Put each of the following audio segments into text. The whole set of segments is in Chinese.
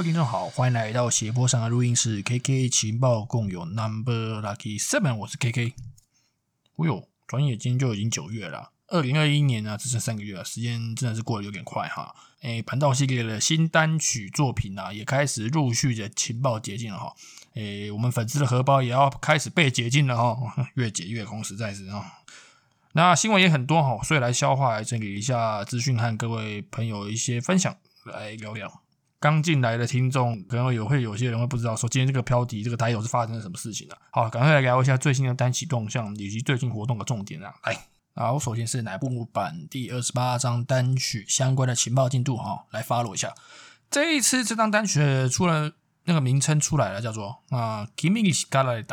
各位听众好，欢迎来到斜坡上的录音室，KK 情报共有 Number Lucky Seven，我是 KK。哦呦，转眼间就已经九月了，二零二一年呢只剩三个月了，时间真的是过得有点快哈。诶，盘道系列的新单曲作品啊，也开始陆续的情报解禁了哈。诶，我们粉丝的荷包也要开始被解禁了哈，越解越空，实在是啊。那新闻也很多哈，所以来消化、来整理一下资讯，和各位朋友一些分享，来聊聊。刚进来的听众可能有会有些人会不知道，说今天这个标题这个台友是发生了什么事情了。好，赶快来聊一下最新的单曲动向以及最近活动的重点啊。来，好，首先是乃木坂第二十八张单曲相关的情报进度哈，来 follow 一下。这一次这张单曲出了那个名称出来了，叫做啊，Kimi s k a r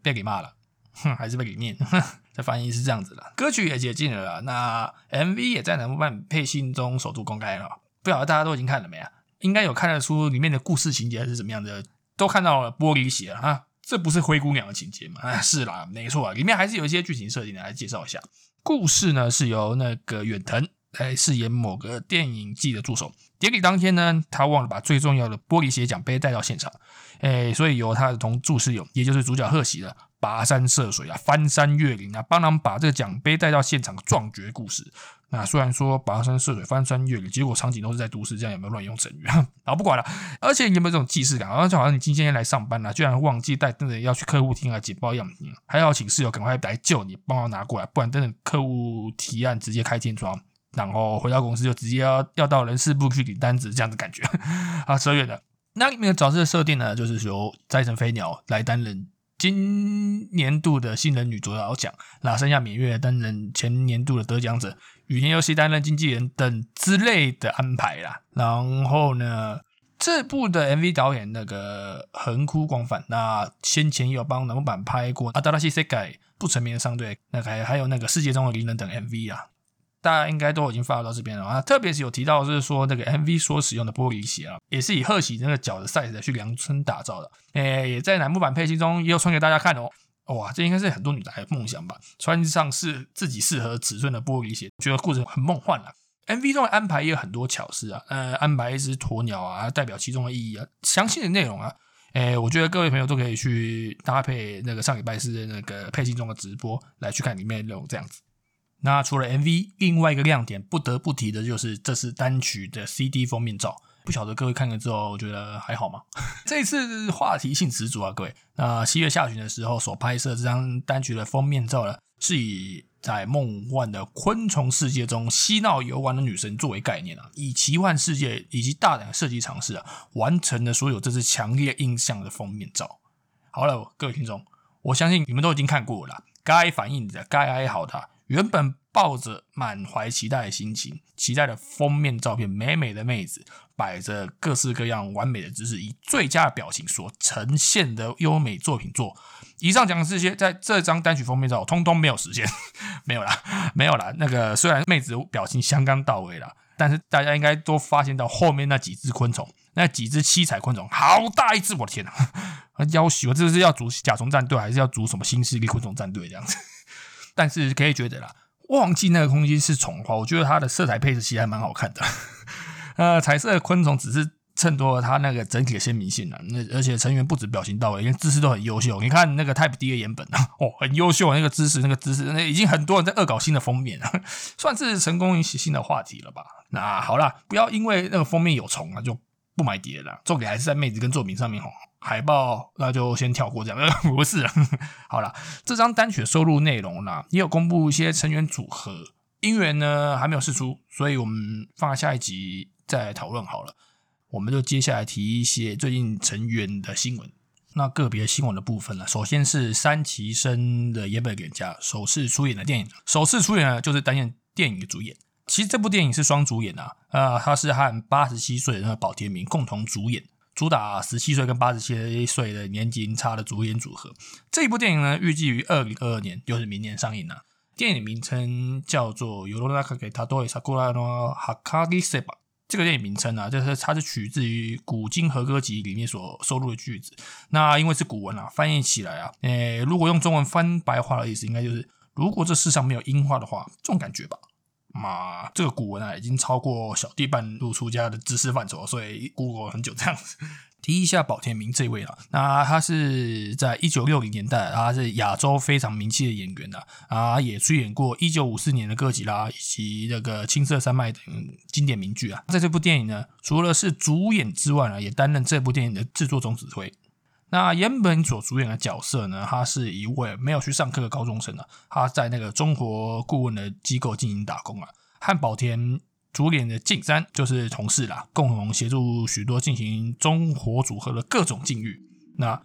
被给骂了，哼，还是被给念，这翻译是这样子的。歌曲也解禁了，那 MV 也在乃木坂配信中首度公开了，不晓得大家都已经看了没啊？应该有看得出里面的故事情节是怎么样的，都看到了玻璃鞋啊，这不是灰姑娘的情节吗？啊，是啦，没错啊，里面还是有一些剧情设定的，来介绍一下。故事呢是由那个远藤来饰演某个电影季的助手，典礼当天呢，他忘了把最重要的玻璃鞋奖杯带到现场，哎，所以由他的同助室友，也就是主角贺喜的跋山涉水啊，翻山越岭啊，帮忙把这个奖杯带到现场壮绝故事。那虽然说跋山涉水、翻山越岭，结果场景都是在都市，这样有没有乱用成语啊？不管了。而且你有没有这种既视感？好像就好像你今天来上班了，居然忘记带等等要去客户厅啊简报样品，还要请室友赶快来救你，帮我拿过来，不然等等客户提案直接开天窗，然后回到公司就直接要要到人事部去领单子，这样的感觉 啊，扯远了。那里面的角色设定呢，就是由斋藤飞鸟来担任今年度的新人女主角奖，那剩下免月担任前年度的得奖者。羽田游戏担任经纪人等之类的安排啦，然后呢，这部的 MV 导演那个横哭光反，那先前有帮南木板拍过《阿达拉西塞改》不成名的商队，那还还有那个世界中的灵人等 MV 啊，大家应该都已经发到这边了啊。特别是有提到是说那个 MV 所使用的玻璃鞋啊，也是以贺喜那个脚的 size 去量身打造的，诶，也在楠木版配信中也有穿给大家看哦。哇，这应该是很多女孩的梦想吧？穿上是自己适合尺寸的玻璃鞋，觉得故事很梦幻了。MV 中的安排也有很多巧思啊，呃，安排一只鸵鸟啊，代表其中的意义啊。详细的内容啊，诶，我觉得各位朋友都可以去搭配那个上礼拜是那个配信中的直播来去看里面内容这样子。那除了 MV，另外一个亮点不得不提的就是这是单曲的 CD 封面照。不晓得各位看了之后，觉得还好吗？这一次话题性十足啊，各位。那七月下旬的时候所拍摄这张单曲的封面照呢，是以在梦幻的昆虫世界中嬉闹游玩的女神作为概念啊，以奇幻世界以及大胆的设计尝试啊，完成了所有这次强烈印象的封面照。好了，各位听众，我相信你们都已经看过了，该反应的，该哀嚎的，原本。抱着满怀期待的心情，期待的封面照片，美美的妹子摆着各式各样完美的姿势，以最佳的表情所呈现的优美作品作。以上讲的这些，在这张单曲封面照，通通没有实现，没有啦，没有啦。那个虽然妹子表情相当到位了，但是大家应该都发现到后面那几只昆虫，那几只七彩昆虫，好大一只！我的天呐，要死我！这是要组甲虫战队，还是要组什么新势力昆虫战队这样子？但是可以觉得啦。忘记那个空间是虫花，我觉得它的色彩配置其实还蛮好看的。呃，彩色的昆虫只是衬托了它那个整体的鲜明性啊。那而且成员不止表情到位，连姿势都很优秀。你看那个 Type D 的颜本啊，哦，很优秀，那个姿势，那个姿势，那已经很多人在恶搞新的封面了，算是成功引起新的话题了吧？那好了，不要因为那个封面有虫啊，就不买碟了。重点还是在妹子跟作品上面哦。海报那就先跳过这样，不是。好了，这张单曲的收录内容呢，也有公布一些成员组合，音源呢还没有释出，所以我们放在下一集再讨论好了。我们就接下来提一些最近成员的新闻。那个别新闻的部分呢，首先是三崎生的野本给家首次出演的电影，首次出演呢就是担任电影的主演。其实这部电影是双主演啊，呃，他是和八十七岁的那个宝田明共同主演。主打十七岁跟八十七岁的年纪差的主演组合。这一部电影呢，预计于二零二二年，就是明年上映了。电影名称叫做《尤罗纳卡给他多伊萨古拉诺哈卡迪塞巴》。这个电影名称啊，就是它是取自于《古今和歌集》里面所收录的句子。那因为是古文啊，翻译起来啊，诶，如果用中文翻白话的意思，应该就是如果这世上没有樱花的话，这种感觉吧。嘛，这个古文啊，已经超过小弟半路出家的知识范畴，所以 Google 很久这样子。提一下宝田明这位啊，那他是在一九六零年代，他是亚洲非常名气的演员的啊，也出演过一九五四年的哥吉拉以及那个青色山脉等经典名剧啊。在这部电影呢，除了是主演之外呢，也担任这部电影的制作总指挥。那原本所主演的角色呢，他是一位没有去上课的高中生啊，他在那个中国顾问的机构进行打工啊，和宝田。主演的进山就是同事啦，共同协助许多进行中火组合的各种境遇。那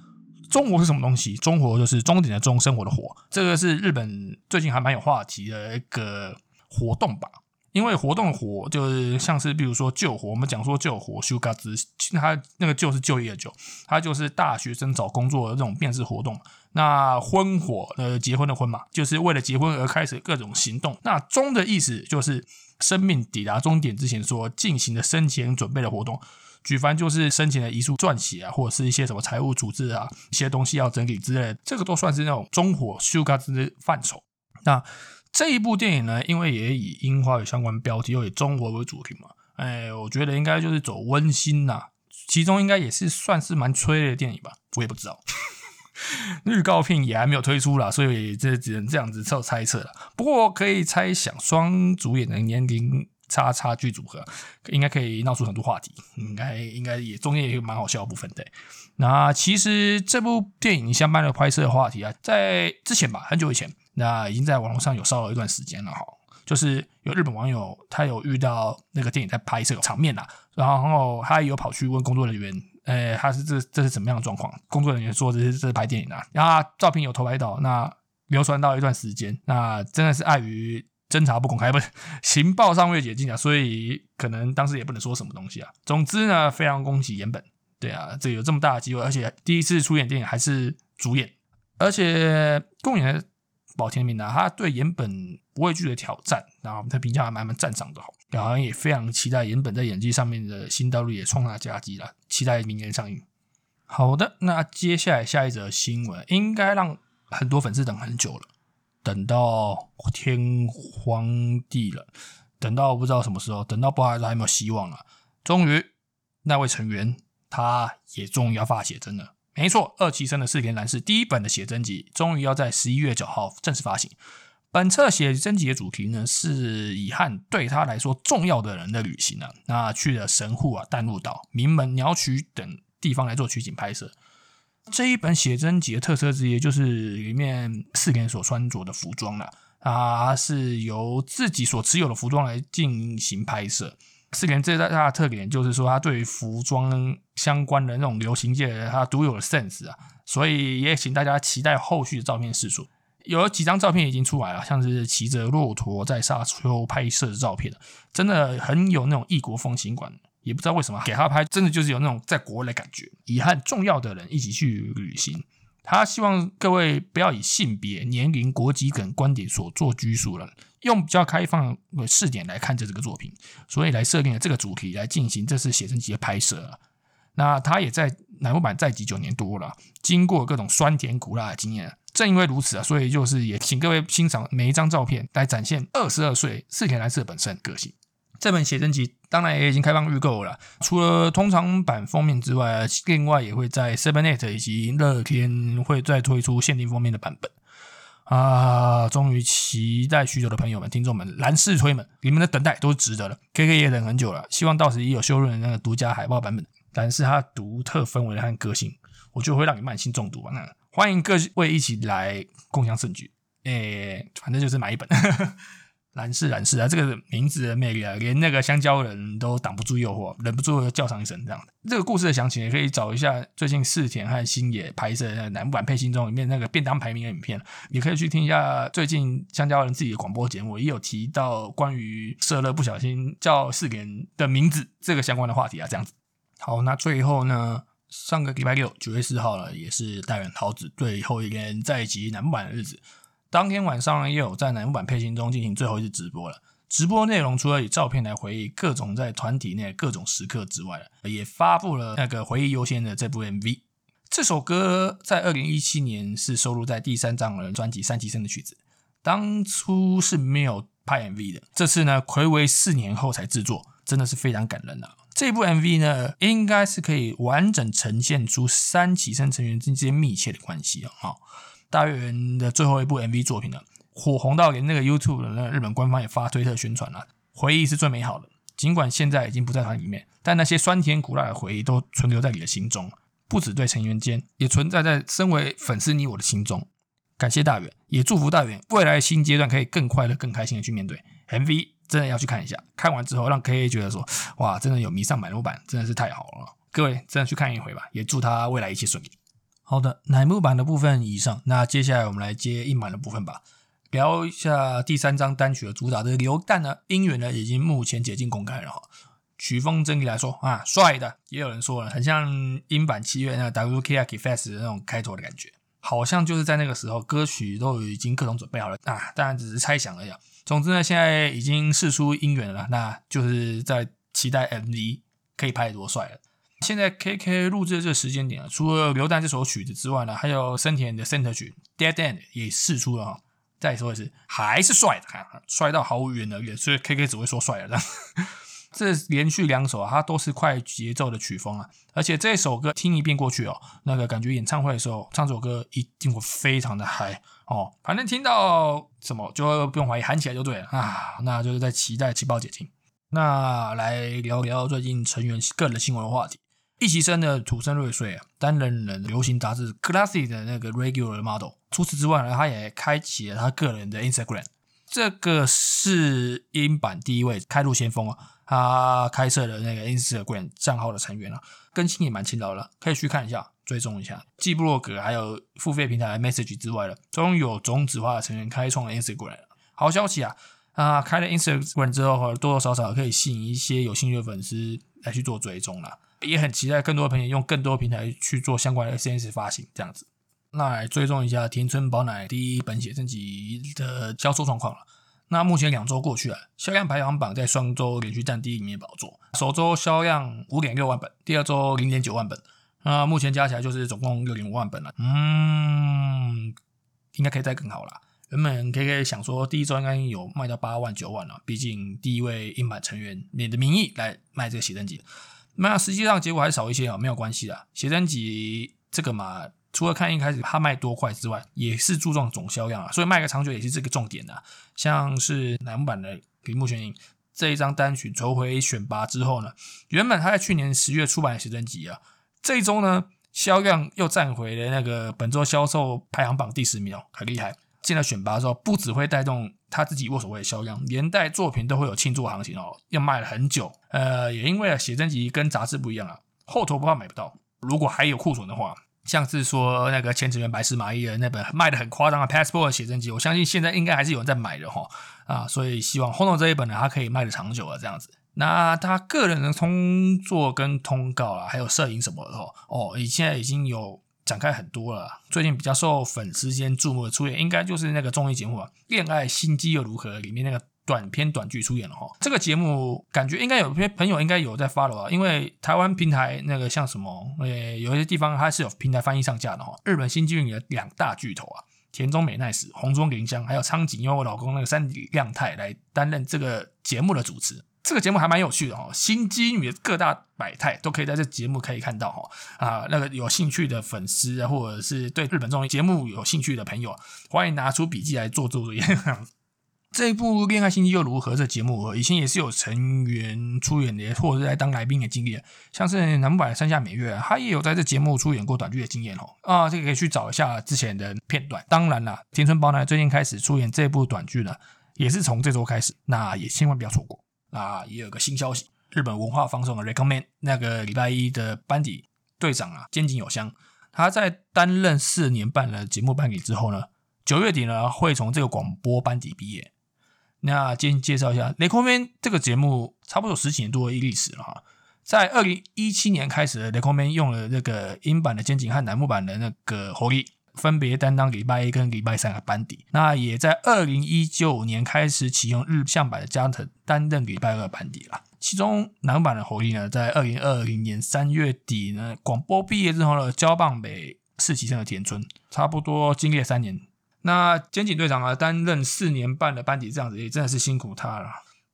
中活是什么东西？中活就是终点的中，生活的活。这个是日本最近还蛮有话题的一个活动吧。因为活动活就是像是比如说救活，我们讲说救活修嘎子，他那个救是就业的救，他就是大学生找工作的这种面试活动。那婚火呃结婚的婚嘛，就是为了结婚而开始各种行动。那中的意思就是。生命抵达终点之前所进行的生前准备的活动，举凡就是生前的遗书撰写啊，或者是一些什么财务组织啊，一些东西要整理之类的，这个都算是那种中火修嘎之的范畴。那这一部电影呢，因为也以樱花有相关标题，又以中国为主题嘛，哎，我觉得应该就是走温馨呐，其中应该也是算是蛮催泪的电影吧，我也不知道。预告片也还没有推出啦，所以这只能这样子做猜测了。不过可以猜想，双主演的年龄差差距组合，应该可以闹出很多话题。应该应该也中间也有蛮好笑的部分的。那其实这部电影相关的拍摄话题啊，在之前吧，很久以前，那已经在网络上有烧了一段时间了哈。就是有日本网友他有遇到那个电影在拍摄场面啦，然后他有跑去问工作人员。呃，他是这这是怎么样的状况？工作人员说这是这是拍电影啊，然后照片有偷拍到，那流传到一段时间，那真的是碍于侦查不公开，不是情报尚未解禁啊，所以可能当时也不能说什么东西啊。总之呢，非常恭喜岩本，对啊，这有这么大的机会，而且第一次出演电影还是主演，而且公演。保田明啊，他对岩本不畏惧的挑战，然后他评价还蛮蛮赞赏的，好像也非常期待岩本在演技上面的新道路也创下佳绩了，期待明年上映。好的，那接下来下一则新闻应该让很多粉丝等很久了，等到天荒地了，等到不知道什么时候，等到不知道还没有希望了。终于，那位成员他也终于要发写真了。没错，二期生的四田男士第一本的写真集终于要在十一月九号正式发行。本册写真集的主题呢是以和对他来说重要的人的旅行啊，那去了神户啊、淡路岛、名门鸟取等地方来做取景拍摄。这一本写真集的特色之一就是里面四田所穿着的服装了，啊，是由自己所持有的服装来进行拍摄。四田最大的特点就是说，他对于服装相关的那种流行界，他独有的 sense 啊，所以也请大家期待后续的照片释出。有几张照片已经出来了，像是骑着骆驼在沙丘拍摄的照片真的很有那种异国风情感。也不知道为什么给他拍，真的就是有那种在国外的感觉，遗憾重要的人一起去旅行。他希望各位不要以性别、年龄、国籍等观点所做拘束了，用比较开放的视点来看这这个作品，所以来设定了这个主题来进行这次写真集的拍摄。那他也在南部版在籍九年多了，经过各种酸甜苦辣的经验，正因为如此啊，所以就是也请各位欣赏每一张照片来展现二十二岁四田蓝色本身个性。这本写真集当然也已经开放预购了，除了通常版封面之外，另外也会在 Seven Eight 以及乐天会再推出限定封面的版本啊！终于期待许久的朋友们、听众们、蓝视推们，你们的等待都是值得了。K K 也等很久了，希望到时也有修润的那个独家海报版本，但是它独特氛围和个性，我就会让你慢性中毒吧。那欢迎各位一起来共享盛举，诶，反正就是买一本。蓝氏蓝氏啊，这个名字的魅力啊，连那个香蕉人都挡不住诱惑，忍不住叫上一声这样的。这个故事的详情也可以找一下最近四田和星野拍摄的南版配信中里面那个便当排名的影片，也可以去听一下最近香蕉人自己的广播节目，也有提到关于社乐不小心叫四田的名字这个相关的话题啊，这样子。好，那最后呢，上个礼拜六九月四号了，也是大远桃子最后一天在集南版的日子。当天晚上也有在南部版配信中进行最后一次直播了。直播内容除了以照片来回忆各种在团体内各种时刻之外，也发布了那个回忆优先的这部 MV。这首歌在二零一七年是收录在第三张人专辑《三级生》的曲子，当初是没有拍 MV 的。这次呢，暌违四年后才制作，真的是非常感人啊！这部 MV 呢，应该是可以完整呈现出三起生成员之间密切的关系啊！大圆的最后一部 MV 作品呢，火红到连那个 YouTube 的那个日本官方也发推特宣传了，回忆是最美好的。尽管现在已经不在团里面，但那些酸甜苦辣的回忆都存留在你的心中，不止对成员间，也存在在身为粉丝你我的心中。感谢大远，也祝福大远未来新阶段可以更快乐、更开心的去面对 MV。真的要去看一下，看完之后让 K A 觉得说，哇，真的有迷上买木版，真的是太好了。各位真的去看一回吧，也祝他未来一切顺利。好的，乃木版的部分以上，那接下来我们来接硬版的部分吧，聊一下第三张单曲的主打的流弹呢，音源呢已经目前解禁公开了哈。曲风整体来说啊，帅的，也有人说了，很像英版七月那 W K I K Fest 的那种开头的感觉，好像就是在那个时候歌曲都已经各种准备好了啊，当然只是猜想而已。总之呢，现在已经试出音源了，那就是在期待 MV 可以拍多帅了。现在 KK 录制的这个时间点啊，除了《流弹》这首曲子之外呢，还有森田的 Center 曲《Dead End》也试出了哈。再说一次，还是帅的，帅到毫无言而喻，所以 KK 只会说帅了。这连续两首啊，它都是快节奏的曲风啊，而且这首歌听一遍过去哦，那个感觉演唱会的时候唱这首歌一定会非常的嗨哦。反正听到什么就不用怀疑，喊起来就对了啊。那就是在期待气泡解禁。那来聊聊最近成员个人新闻话题。一起生的土生瑞穗啊，担任了流行杂志 Classy 的那个 Regular Model。除此之外呢，他也开启了他个人的 Instagram。这个是英版第一位开路先锋啊。他开设的那个 Instagram 账号的成员啊，更新也蛮勤劳了，可以去看一下，追踪一下。继布洛格还有付费平台 Message 之外了，终于有种子化的成员开创了 Instagram。好消息啊！啊，开了 Instagram 之后，多多少少可以吸引一些有兴趣的粉丝来去做追踪了。也很期待更多的朋友用更多平台去做相关的 SNS 发行，这样子。那来追踪一下田村宝乃第一本写真集的销售状况了。那目前两周过去了，销量排行榜在双周连续占第一名宝座。首周销量五点六万本，第二周零点九万本，那目前加起来就是总共六点五万本了。嗯，应该可以再更好啦。原本 K K 想说第一周应该有卖到八万九万了，毕竟第一位硬版成员你的名义来卖这个写真集，那实际上结果还少一些啊，没有关系的，写真集这个嘛。除了看一开始它卖多快之外，也是注重总销量啊，所以卖个长久也是这个重点的。像是南木版的铃木玄影这一张单曲筹回选拔之后呢，原本他在去年十月出版的写真集啊，这一周呢销量又站回了那个本周销售排行榜第十名哦，很厉害。进了选拔之后，不只会带动他自己握手会的销量，连带作品都会有庆祝行情哦，要卖了很久。呃，也因为写真集跟杂志不一样啊，后头不怕买不到，如果还有库存的话。像是说那个前职员白石麻衣的那本卖的很夸张的 Passport 写真集，我相信现在应该还是有人在买的哈啊，所以希望 Hono 这一本呢，它可以卖的长久啊，这样子。那他个人的通作跟通告啊，还有摄影什么的哦，哦，现在已经有展开很多了。最近比较受粉丝间注目的出演，应该就是那个综艺节目啊，《恋爱心机又如何》里面那个。短片短剧出演了哈，这个节目感觉应该有些朋友应该有在 follow 啊，因为台湾平台那个像什么，呃，有一些地方它是有平台翻译上架的哈。日本新剧里的两大巨头啊，田中美奈实、红中绫香，还有苍井优我老公那个三井亮太来担任这个节目的主持。这个节目还蛮有趣的哈，新机女的各大百态都可以在这节目可以看到哈啊，那个有兴趣的粉丝啊，或者是对日本综艺节目有兴趣的朋友，欢迎拿出笔记来做作业。这一部《恋爱心机又如何》这节目，以前也是有成员出演的，或者是来当来宾的经验，像是南版山下美月，他也有在这节目出演过短剧的经验哦。啊，这个可以去找一下之前的片段。当然啦，田村宝奈最近开始出演这部短剧呢，也是从这周开始，那也千万不要错过。那也有个新消息，日本文化放送的 Recommend 那个礼拜一的班底队长啊，肩井有香，他在担任四年半的节目班底之后呢，九月底呢会从这个广播班底毕业。那先介绍一下《雷空边》这个节目，差不多十几年多的历史了哈。在二零一七年开始，《雷空边》用了那个英版的肩井和楠木版的那个火力，分别担当礼拜一跟礼拜三的班底。那也在二零一九年开始启用日向版的加藤担任礼拜二班底了。其中男版的火力呢，在二零二零年三月底呢，广播毕业之后呢，交棒给四期生的田村，差不多经历了三年。那监警队长啊，担任四年半的班底，这样子也真的是辛苦他了。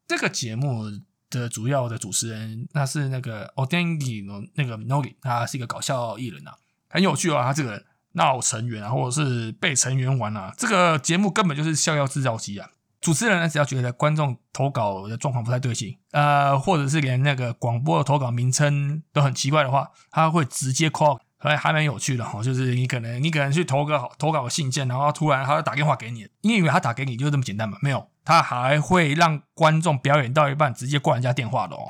这个节目的主要的主持人，那是那个 Odengi 那个 Nogi，他是一个搞笑艺人啊，很有趣啊。他这个闹成员啊，或者是被成员玩啊，这个节目根本就是笑料制造机啊。主持人呢，只要觉得观众投稿的状况不太对劲，呃，或者是连那个广播的投稿名称都很奇怪的话，他会直接 call。还还蛮有趣的哈，就是你可能你可能去投个投稿信件，然后突然他就打电话给你，你以为他打给你就这么简单吗？没有，他还会让观众表演到一半直接挂人家电话的哦。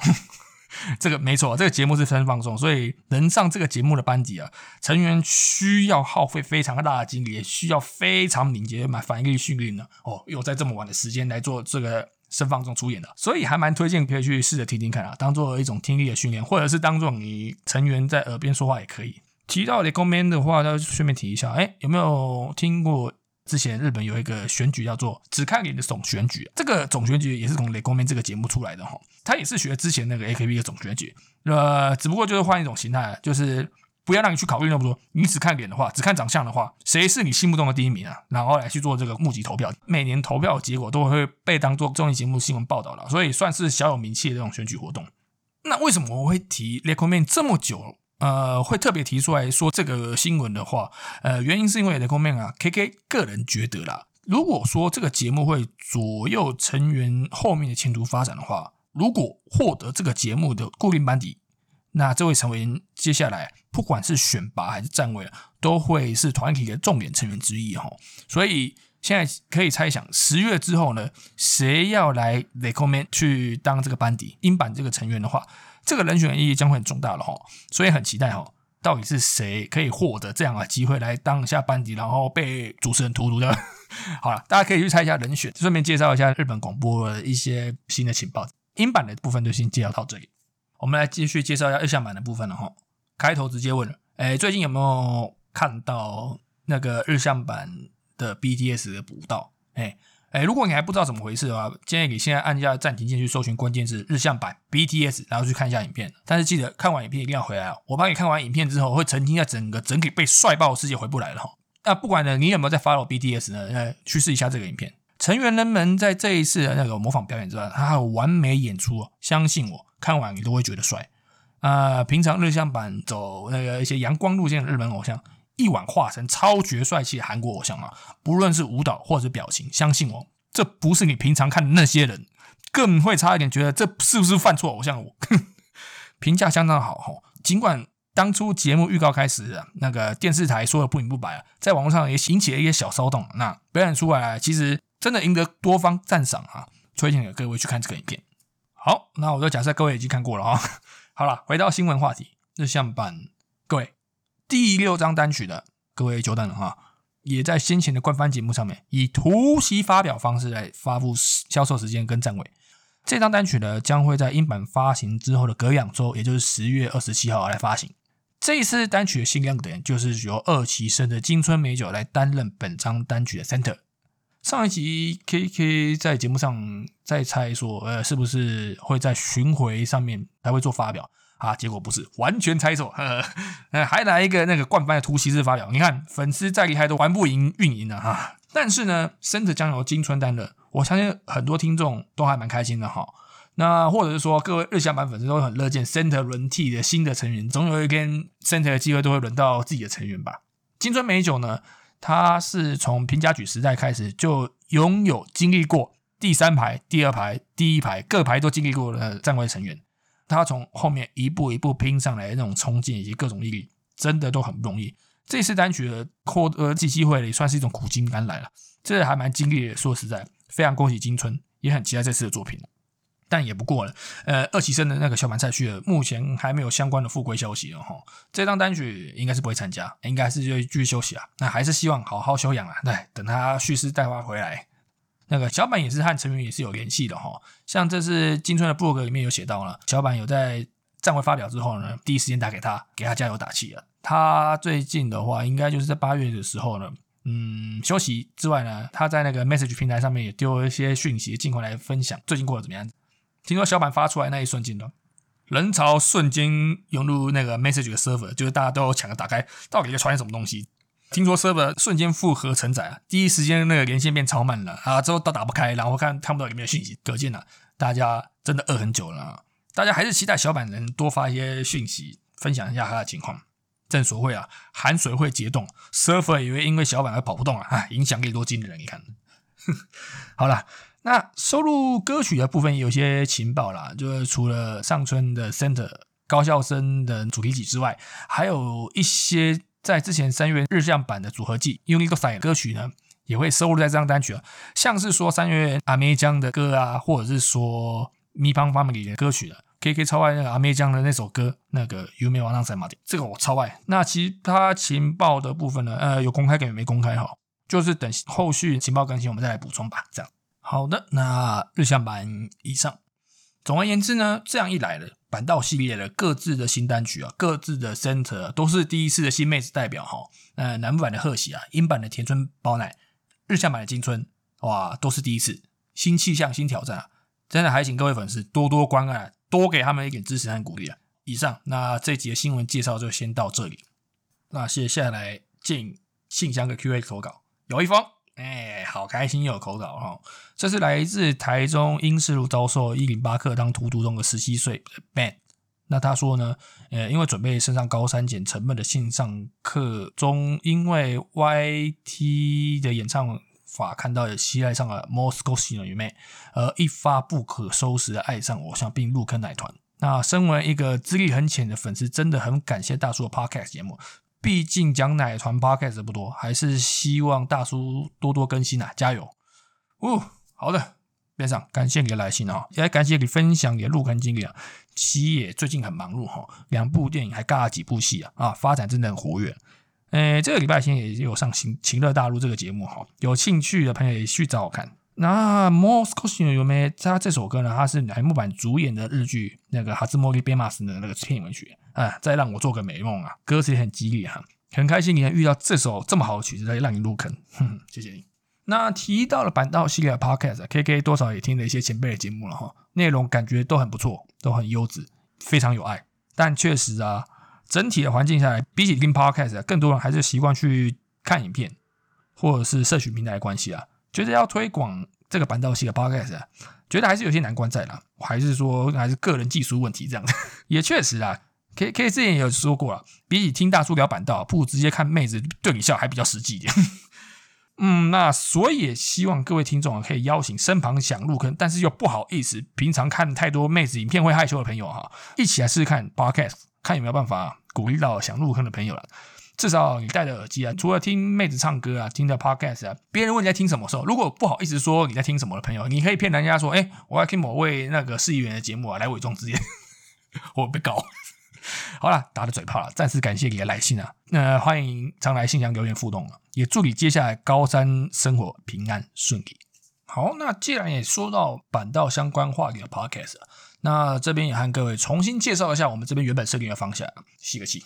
这个没错，这个节目是分放送，所以能上这个节目的班级啊，成员需要耗费非常大的精力，也需要非常敏捷买反应力训练的哦。又在这么晚的时间来做这个声放送出演的，所以还蛮推荐可以去试着听听看啊，当做一种听力的训练，或者是当做你成员在耳边说话也可以。提到 recommend 的话，那顺便提一下，哎，有没有听过之前日本有一个选举叫做“只看脸”的总选举？这个总选举也是从 recommend 这个节目出来的哈，他也是学之前那个 AKB 的总选举，呃，只不过就是换一种形态，就是不要让你去考虑那么多，你只看脸的话，只看长相的话，谁是你心目中的第一名啊？然后来去做这个募集投票，每年投票结果都会被当做综艺节目新闻报道了，所以算是小有名气的这种选举活动。那为什么我会提 Le Co Man 这么久？呃，会特别提出来说这个新闻的话，呃，原因是因为雷公面啊，K K 个人觉得啦，如果说这个节目会左右成员后面的前途发展的话，如果获得这个节目的固定班底，那这位成员接下来不管是选拔还是站位，都会是团体的重点成员之一哈。所以现在可以猜想，十月之后呢，谁要来 recommend 去当这个班底英版这个成员的话。这个人选意义将会很重大了哈，所以很期待哈，到底是谁可以获得这样的机会来当一下班底，然后被主持人荼毒的？好了，大家可以去猜一下人选，顺便介绍一下日本广播的一些新的情报。英版的部分就先介绍到这里，我们来继续介绍一下日向版的部分了哈。开头直接问，哎，最近有没有看到那个日向版的 BTS 的补到？哎。哎，如果你还不知道怎么回事的话，建议你现在按下暂停键去搜寻关键字“日向版 BTS”，然后去看一下影片。但是记得看完影片一定要回来哦。我帮你看完影片之后，会沉浸在整个整体被帅爆的世界，回不来了哈。那不管呢，你有没有在 follow BTS 呢？呃，去试一下这个影片。成员人们在这一次的那个模仿表演之外，他还有完美演出，相信我，看完你都会觉得帅啊。平常日向版走那个一些阳光路线的日本偶像。一晚化成超绝帅气的韩国偶像啊！不论是舞蹈或者表情，相信我，这不是你平常看的那些人，更会差一点觉得这是不是犯错偶像？我评价相当好哈。尽管当初节目预告开始，那个电视台说的不明不白啊，在网络上也引起了一些小骚动。那表演出来，其实真的赢得多方赞赏啊！推荐给各位去看这个影片。好，那我就假设各位已经看过了啊。好了，回到新闻话题，日向版，各位。第六张单曲的各位久等了哈，也在先前的官方节目上面以突袭发表方式来发布销售时间跟站位。这张单曲呢将会在英版发行之后的隔两周，也就是十月二十七号来发行。这一次单曲的新亮点就是由二期生的金春美酒来担任本张单曲的 center。上一集 K K 在节目上在猜说，呃，是不是会在巡回上面才会做发表？啊，结果不是 完全猜错，呃，还来一个那个冠番的突袭式发表。你看，粉丝再厉害都玩不赢运营的哈。但是呢，center 将由金春担任，我相信很多听众都还蛮开心的哈。那或者是说，各位日向版粉丝都很乐见 center 轮替的新的成员，总有一天 center 的机会都会轮到自己的成员吧。金春美酒呢，他是从平家举时代开始就拥有经历过第三排、第二排、第一排各排都经历过的站位成员。他从后面一步一步拼上来的那种冲劲以及各种毅力，真的都很不容易。这次单曲的扩呃这机会也算是一种苦尽甘来了，这还蛮经历的。说实在，非常恭喜金春，也很期待这次的作品。但也不过了，呃，二期生的那个小板赛区目前还没有相关的复归消息哦。这张单曲应该是不会参加，应该是就继续休息啊。那还是希望好好休养啊，对，等他蓄势待发回来。那个小板也是和成员也是有联系的哈，像这次金春的布洛格里面有写到了，小板有在站位发表之后呢，第一时间打给他，给他加油打气了。他最近的话，应该就是在八月的时候呢，嗯，休息之外呢，他在那个 message 平台上面也丢了一些讯息，尽快来分享最近过得怎么样。听说小板发出来那一瞬间呢，人潮瞬间涌入那个 message 的 server，就是大家都抢着打开，到底在传什么东西。听说 server 瞬间复合承载啊，第一时间那个连线变超慢了啊，之后都打不开，然后看看不到里面的讯息，可见啊，大家真的饿很久了。大家还是期待小板能多发一些讯息，分享一下他的情况。正所谓啊，寒水会结冻，server 以为因为小板而跑不动啊，啊，影响力多惊人！你看，好了，那收录歌曲的部分有些情报啦，就是除了上春的 center 高校生的主题曲之外，还有一些在之前三月日向版的组合季 Unique 歌曲呢，也会收录在这张单曲啊，像是说三月阿妹江的歌啊，或者是说 m i p a n Family 的歌曲的。K K 超爱那个阿妹江的那首歌，那个《You May Want to 这个我超爱。那其他情报的部分呢？呃，有公开跟没公开哈，就是等后续情报更新，我们再来补充吧。这样好的，那日向版以上。总而言之呢，这样一来了，板道系列的各自的新单曲啊，各自的 center 都是第一次的新妹子代表哈。呃，南部版的贺喜啊，英版的田村包乃，日向版的金春，哇，都是第一次，新气象，新挑战啊！真的还请各位粉丝多多关爱。多给他们一点支持和鼓励啊！以上，那这集的新闻介绍就先到这里。那接下来进信箱的 Q&A 投稿，有一封，哎，好开心有口稿哈！这是来自台中英式路招收一零八课当荼毒中的十七岁 Ben。那他说呢，呃，因为准备升上高三，减沉闷的线上课中，因为 YT 的演唱。法看到也喜爱上了 Moscow 型的女妹，而一发不可收拾的爱上偶像，并入坑奶团。那身为一个资历很浅的粉丝，真的很感谢大叔的 Podcast 节目。毕竟讲奶团 Podcast 不多，还是希望大叔多多更新啊！加油！哦，好的，边上感谢你的来信啊，也感谢你分享你的入坑经历啊。七野最近很忙碌哈，两部电影还尬了几部戏啊，啊，发展真的很活跃。诶，这个礼拜天也有上《情情乐大陆》这个节目哈，有兴趣的朋友也去找我看。那 Moscow 有没？他这首歌呢？他是乃木坂主演的日剧那个《哈兹莫利贝马斯》的那个片尾曲啊。再让我做个美梦啊，歌词也很激励哈，很开心你能遇到这首这么好的曲子，来让你入坑，谢谢你。那提到了板道系列的 Podcast，K K 多少也听了一些前辈的节目了哈，内容感觉都很不错，都很优质，非常有爱。但确实啊。整体的环境下来，比起听 podcast，更多人还是习惯去看影片，或者是社群平台的关系啊。觉得要推广这个板道系的 podcast，觉得还是有些难关在啦。还是说还是个人技术问题这样？也确实啊，K K 之前也有说过了，比起听大叔聊板道，不如直接看妹子对你笑还比较实际一点。嗯，那所以也希望各位听众可以邀请身旁想入坑，但是又不好意思，平常看太多妹子影片会害羞的朋友哈，一起来试试看 podcast。看有没有办法鼓励到想入坑的朋友了。至少你戴着耳机啊，除了听妹子唱歌啊，听的 podcast 啊，别人问你在听什么时候，如果不好意思说你在听什么的朋友，你可以骗人家说，哎，我要听某位那个市议员的节目啊，来伪装自己，我被告。好了，打的嘴炮了，暂时感谢你的来信啊。那欢迎常来信箱留言互动啊，也祝你接下来高三生活平安顺利。好，那既然也说到板道相关话题的 podcast。那这边也和各位重新介绍一下我们这边原本设定的方向。吸个气，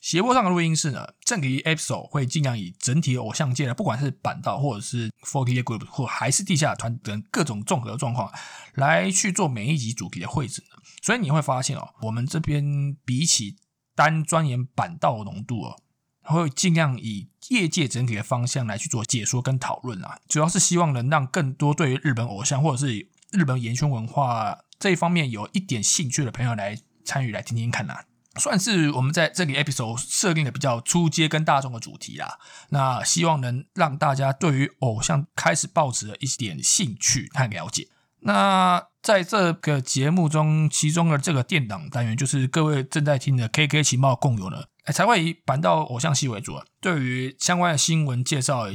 斜坡上的录音室呢，正题 episode 会尽量以整体偶像界的，不管是板道或者是 forty group 或还是地下团等各种综合状况来去做每一集主题的绘制。所以你会发现哦，我们这边比起单钻研板道浓度哦，会尽量以业界整体的方向来去做解说跟讨论啊，主要是希望能让更多对于日本偶像或者是日本延圈文化。这一方面有一点兴趣的朋友来参与来听听看呐，算是我们在这里 episode 设定的比较出街跟大众的主题啦。那希望能让大家对于偶像开始抱持了一点兴趣和了解。那在这个节目中，其中的这个电档单元就是各位正在听的 KK 情报共有呢，才会以板道偶像系为主，对于相关的新闻介绍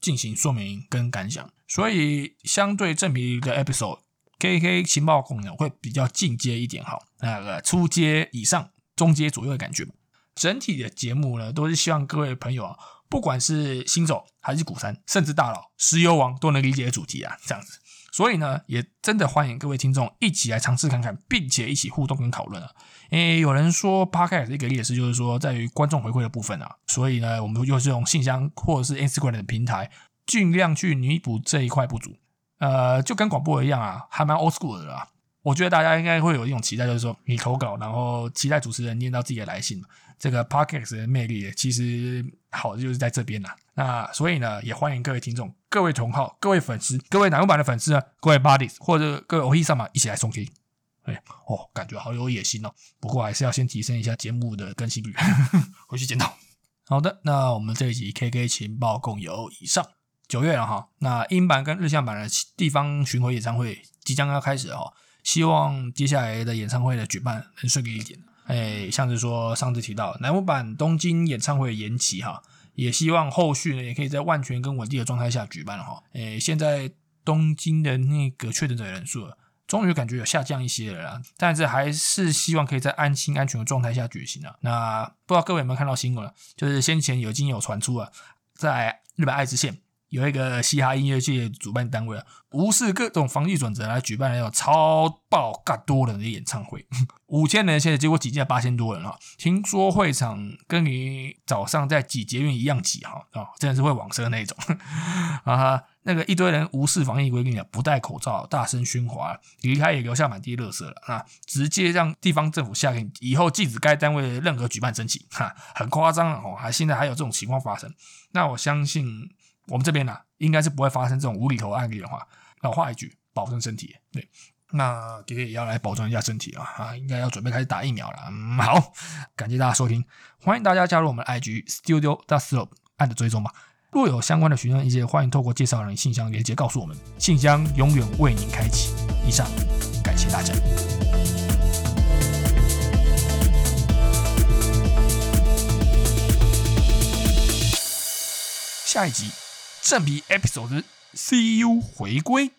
进行说明跟感想。所以相对正皮的 episode。K K 情报共有会比较进阶一点，哈，那个初阶以上、中阶左右的感觉。整体的节目呢，都是希望各位朋友啊，不管是新手还是古山，甚至大佬、石油王都能理解的主题啊，这样子。所以呢，也真的欢迎各位听众一起来尝试看看，并且一起互动跟讨论啊。诶，有人说 p a r k a 一个劣势就是说在于观众回馈的部分啊，所以呢，我们又是用信箱或者是 Instagram 的平台，尽量去弥补这一块不足。呃，就跟广播一样啊，还蛮 old school 的啦。我觉得大家应该会有一种期待，就是说你投稿，然后期待主持人念到自己的来信嘛。这个 podcast 的魅力其实好的就是在这边啦。那所以呢，也欢迎各位听众、各位同好、各位粉丝、各位南木版的粉丝呢、各位 buddies 或者各位 O H 上嘛，一起来送听。哎哦，感觉好有野心哦。不过还是要先提升一下节目的更新率，回去检讨。好的，那我们这一集 KK 情报共有以上。九月了哈，那英版跟日向版的地方巡回演唱会即将要开始哈，希望接下来的演唱会的举办能顺利一点。哎，像是说上次提到南木版东京演唱会延期哈，也希望后续呢也可以在万全跟稳定的状态下举办哈。哎，现在东京的那个确诊的人数终于感觉有下降一些了啦，但是还是希望可以在安心安全的状态下举行啊。那不知道各位有没有看到新闻？就是先前已经有传出啊，在日本爱知县。有一个嘻哈音乐界主办单位啊，无视各种防疫准则来举办了有超爆嘎多人的演唱会，五千人现在结果挤进了八千多人哈。听说会场跟你早上在挤捷运一样挤哈啊，真的是会网车那种 啊。那个一堆人无视防疫规定啊，不戴口罩，大声喧哗，离开也留下满地垃圾了啊！直接让地方政府下令以后禁止该单位任何举办申请哈，很夸张哦，还现在还有这种情况发生，那我相信。我们这边呢，应该是不会发生这种无厘头案例的话。老话一句，保重身体。对，那爹爹也要来保重一下身体啊！啊，应该要准备开始打疫苗了。嗯，好，感谢大家收听，欢迎大家加入我们的 IG Studio d a s l o 按着追踪吧。若有相关的询问意见，欢迎透过介绍人信箱连接告诉我们，信箱永远为您开启。以上，感谢大家。下一集。正比 episode，See you 回归。